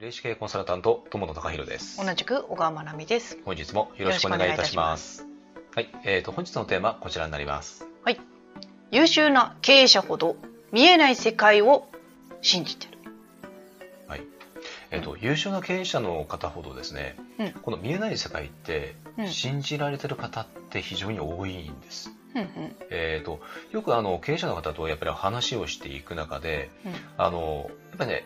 霊視系コンサルタント友野隆弘です。同じく小川真奈美です。本日もよろしくお願いいたします。はい、えっ、と本日のテーマこちらになります。優秀な経営者ほど見えない世界を信じてる。はい。えっ、と、優秀な経営者の方ほどですね、うんこの見えない世界って、うん信じられてる方って非常に多いんです。うんうんえっ、とよくあの経営者の方とやっぱり話をしていく中で、うんあのやっぱりね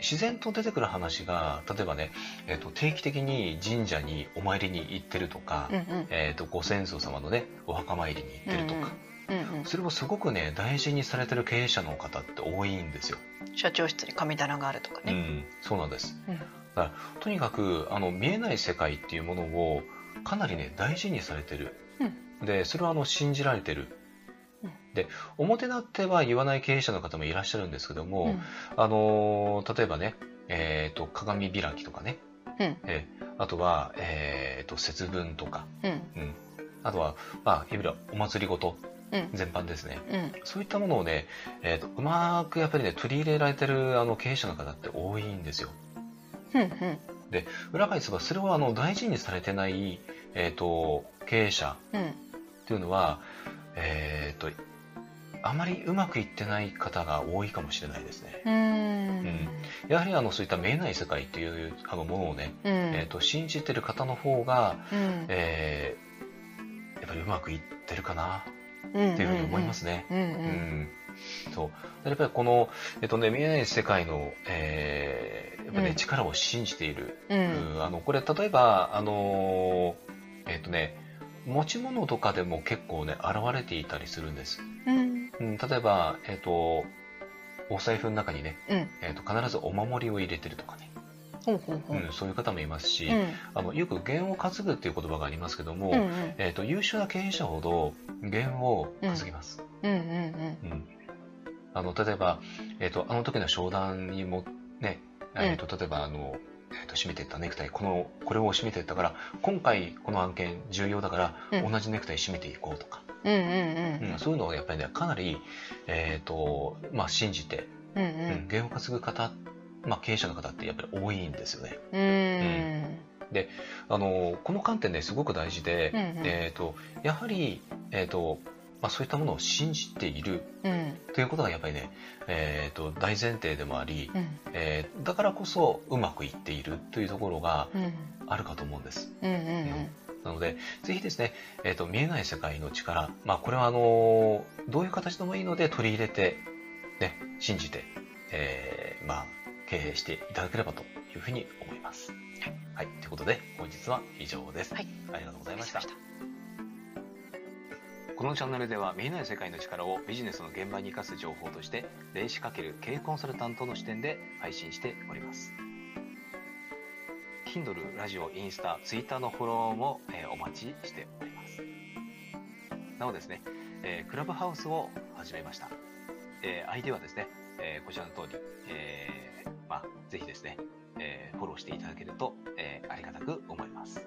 自然と出てくる話が例えばね、えー、と定期的に神社にお参りに行ってるとか、うんうんえー、とご先祖様のねお墓参りに行ってるとか、うんうんそれをすごくね大事にされてる経営者の方って多いんですよ。社長室に神棚があるとかね。うん、そうなんです。うんだからとにかくあの見えない世界っていうものをかなりね大事にされてる。でそれはあの信じられてる。うんで表立っては言わない経営者の方もいらっしゃるんですけども、うん。あのー例えばね、えー、と鏡開きとかね、うん。えーあとは、えー、と節分とか、うん。うん、あとは、まあ、いわゆるお祭りごと。うん。全般ですね。うん。そういったものをね、えー、とうまくやっぱりね取り入れられてるあの経営者の方って多いんですよ。うんうん。裏返せばそれをあの大事にされてない、えー、と経営者うん。っていうのは、えー、とあまりうまくいってない方が多いかもしれないですね。うん。うん。やはりあのそういった見えない世界っていうあのものをね、うん。えー、と信じてる方の方が、うん。えーやっぱりうまくいってるかなうんっていうふうに思いますね。そう。やっぱりこの、えっとね、見えない世界の、えーやっぱねうん。力を信じている、うん。うん。あのこれ例えばあのーえっとね持ち物とかでも結構ね現れていたりするんです、うんうん、例えば、えっとお財布の中にね、うん。えっと必ずお守りを入れてるとかね、ほうほうほう。うん、そういう方もいますし、うん。あのよく弦を担ぐっていう言葉がありますけども、うんうん。えっと優秀な経営者ほど弦を担ぎます、うん。うんうんあの例えば、えっとあの時の商談にもね、えっと例えばあの、えっと締めていったネクタイこのこれを締めていったから今回この案件重要だから、うん。同じネクタイ締めていこうとか、うんうんうん。うんそういうのをやっぱりねかなり、えっとまあ、信じて、うんううんん、弦を担ぐ方、まあ、経営者の方ってやっぱり多いんですよね。うん。あのこの観点ねすごく大事で、うんうん。えっとやはり、えっとまあ、そういったものを信じている。うん。ということがやっぱりね、えー、と大前提でもあり、うん。えーだからこそうまくいっているというところがうん。あるかと思うんです。うんうんなのでぜひですね、えー、と見えない世界の力、まあ、これはあのどういう形でもいいので取り入れて、ね、信じて、えーまあ、経営していただければというふうに思います。はい、ということで本日は以上です。はい。ありがとうございましたこのチャンネルでは見えない世界の力をビジネスの現場に生かす情報として霊視かける経営コンサルタントの視点で配信しております。Kindle、ラジオ、インスタ、ツイッターのフォローも、えーお待ちしております。なおですね、えークラブハウスを始めました、えー ID はですね、えーこちらの通り、えーまあ、ぜひですね、えーフォローしていただけると、えーありがたく思います。